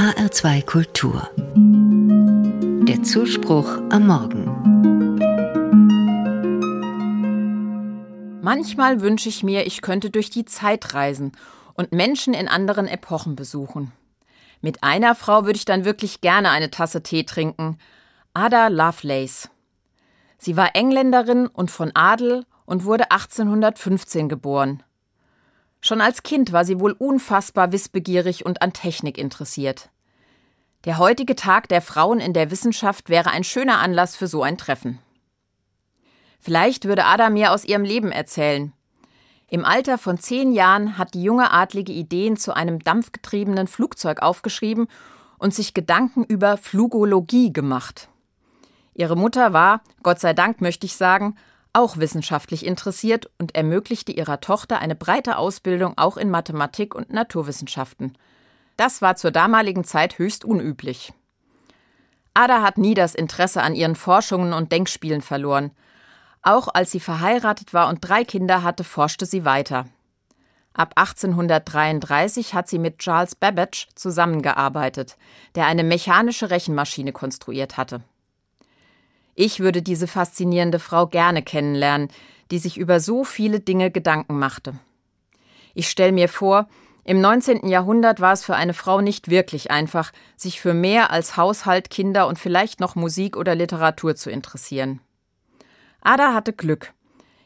HR2 Kultur. Der Zuspruch am Morgen. Manchmal wünsche ich mir, ich könnte durch die Zeit reisen und Menschen in anderen Epochen besuchen. Mit einer Frau würde ich dann wirklich gerne eine Tasse Tee trinken. Ada Lovelace. Sie war Engländerin und von Adel und wurde 1815 geboren. Schon als Kind war sie wohl unfassbar wissbegierig und an Technik interessiert. Der heutige Tag der Frauen in der Wissenschaft wäre ein schöner Anlass für so ein Treffen. Vielleicht würde Ada mir aus ihrem Leben erzählen. Im Alter von zehn Jahren hat die junge Adlige Ideen zu einem dampfgetriebenen Flugzeug aufgeschrieben und sich Gedanken über Flugologie gemacht. Ihre Mutter war, Gott sei Dank möchte ich sagen, auch wissenschaftlich interessiert und ermöglichte ihrer Tochter eine breite Ausbildung auch in Mathematik und Naturwissenschaften. Das war zur damaligen Zeit höchst unüblich. Ada hat nie das Interesse an ihren Forschungen und Denkspielen verloren. Auch als sie verheiratet war und drei Kinder hatte, forschte sie weiter. Ab 1833 hat sie mit Charles Babbage zusammengearbeitet, der eine mechanische Rechenmaschine konstruiert hatte. Ich würde diese faszinierende Frau gerne kennenlernen, die sich über so viele Dinge Gedanken machte. Ich stelle mir vor, im 19. Jahrhundert war es für eine Frau nicht wirklich einfach, sich für mehr als Haushalt, Kinder und vielleicht noch Musik oder Literatur zu interessieren. Ada hatte Glück.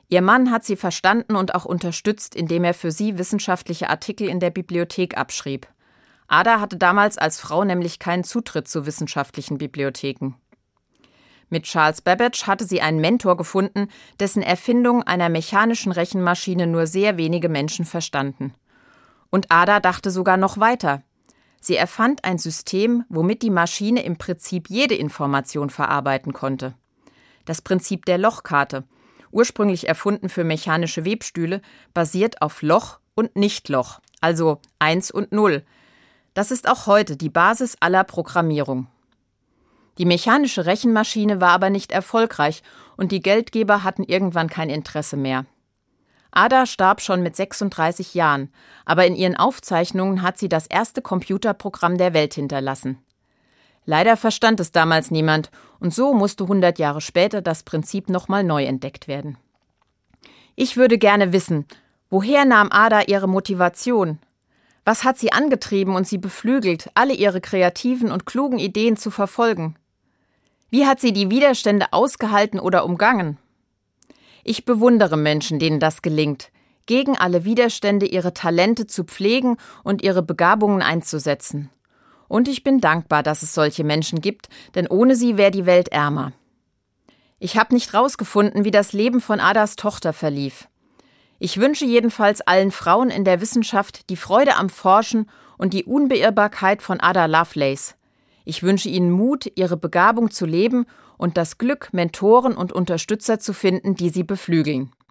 Ihr Mann hat sie verstanden und auch unterstützt, indem er für sie wissenschaftliche Artikel in der Bibliothek abschrieb. Ada hatte damals als Frau nämlich keinen Zutritt zu wissenschaftlichen Bibliotheken. Mit Charles Babbage hatte sie einen Mentor gefunden, dessen Erfindung einer mechanischen Rechenmaschine nur sehr wenige Menschen verstanden. Und Ada dachte sogar noch weiter. Sie erfand ein System, womit die Maschine im Prinzip jede Information verarbeiten konnte. Das Prinzip der Lochkarte, ursprünglich erfunden für mechanische Webstühle, basiert auf Loch und Nichtloch, also 1 und 0. Das ist auch heute die Basis aller Programmierung. Die mechanische Rechenmaschine war aber nicht erfolgreich und die Geldgeber hatten irgendwann kein Interesse mehr. Ada starb schon mit 36 Jahren, aber in ihren Aufzeichnungen hat sie das erste Computerprogramm der Welt hinterlassen. Leider verstand es damals niemand und so musste 100 Jahre später das Prinzip nochmal neu entdeckt werden. Ich würde gerne wissen, woher nahm Ada ihre Motivation? Was hat sie angetrieben und sie beflügelt, alle ihre kreativen und klugen Ideen zu verfolgen? Wie hat sie die Widerstände ausgehalten oder umgangen? Ich bewundere Menschen, denen das gelingt, gegen alle Widerstände ihre Talente zu pflegen und ihre Begabungen einzusetzen. Und ich bin dankbar, dass es solche Menschen gibt, denn ohne sie wäre die Welt ärmer. Ich habe nicht rausgefunden, wie das Leben von Adas Tochter verlief. Ich wünsche jedenfalls allen Frauen in der Wissenschaft die Freude am Forschen und die Unbeirrbarkeit von Ada Lovelace, ich wünsche Ihnen Mut, Ihre Begabung zu leben und das Glück, Mentoren und Unterstützer zu finden, die Sie beflügeln.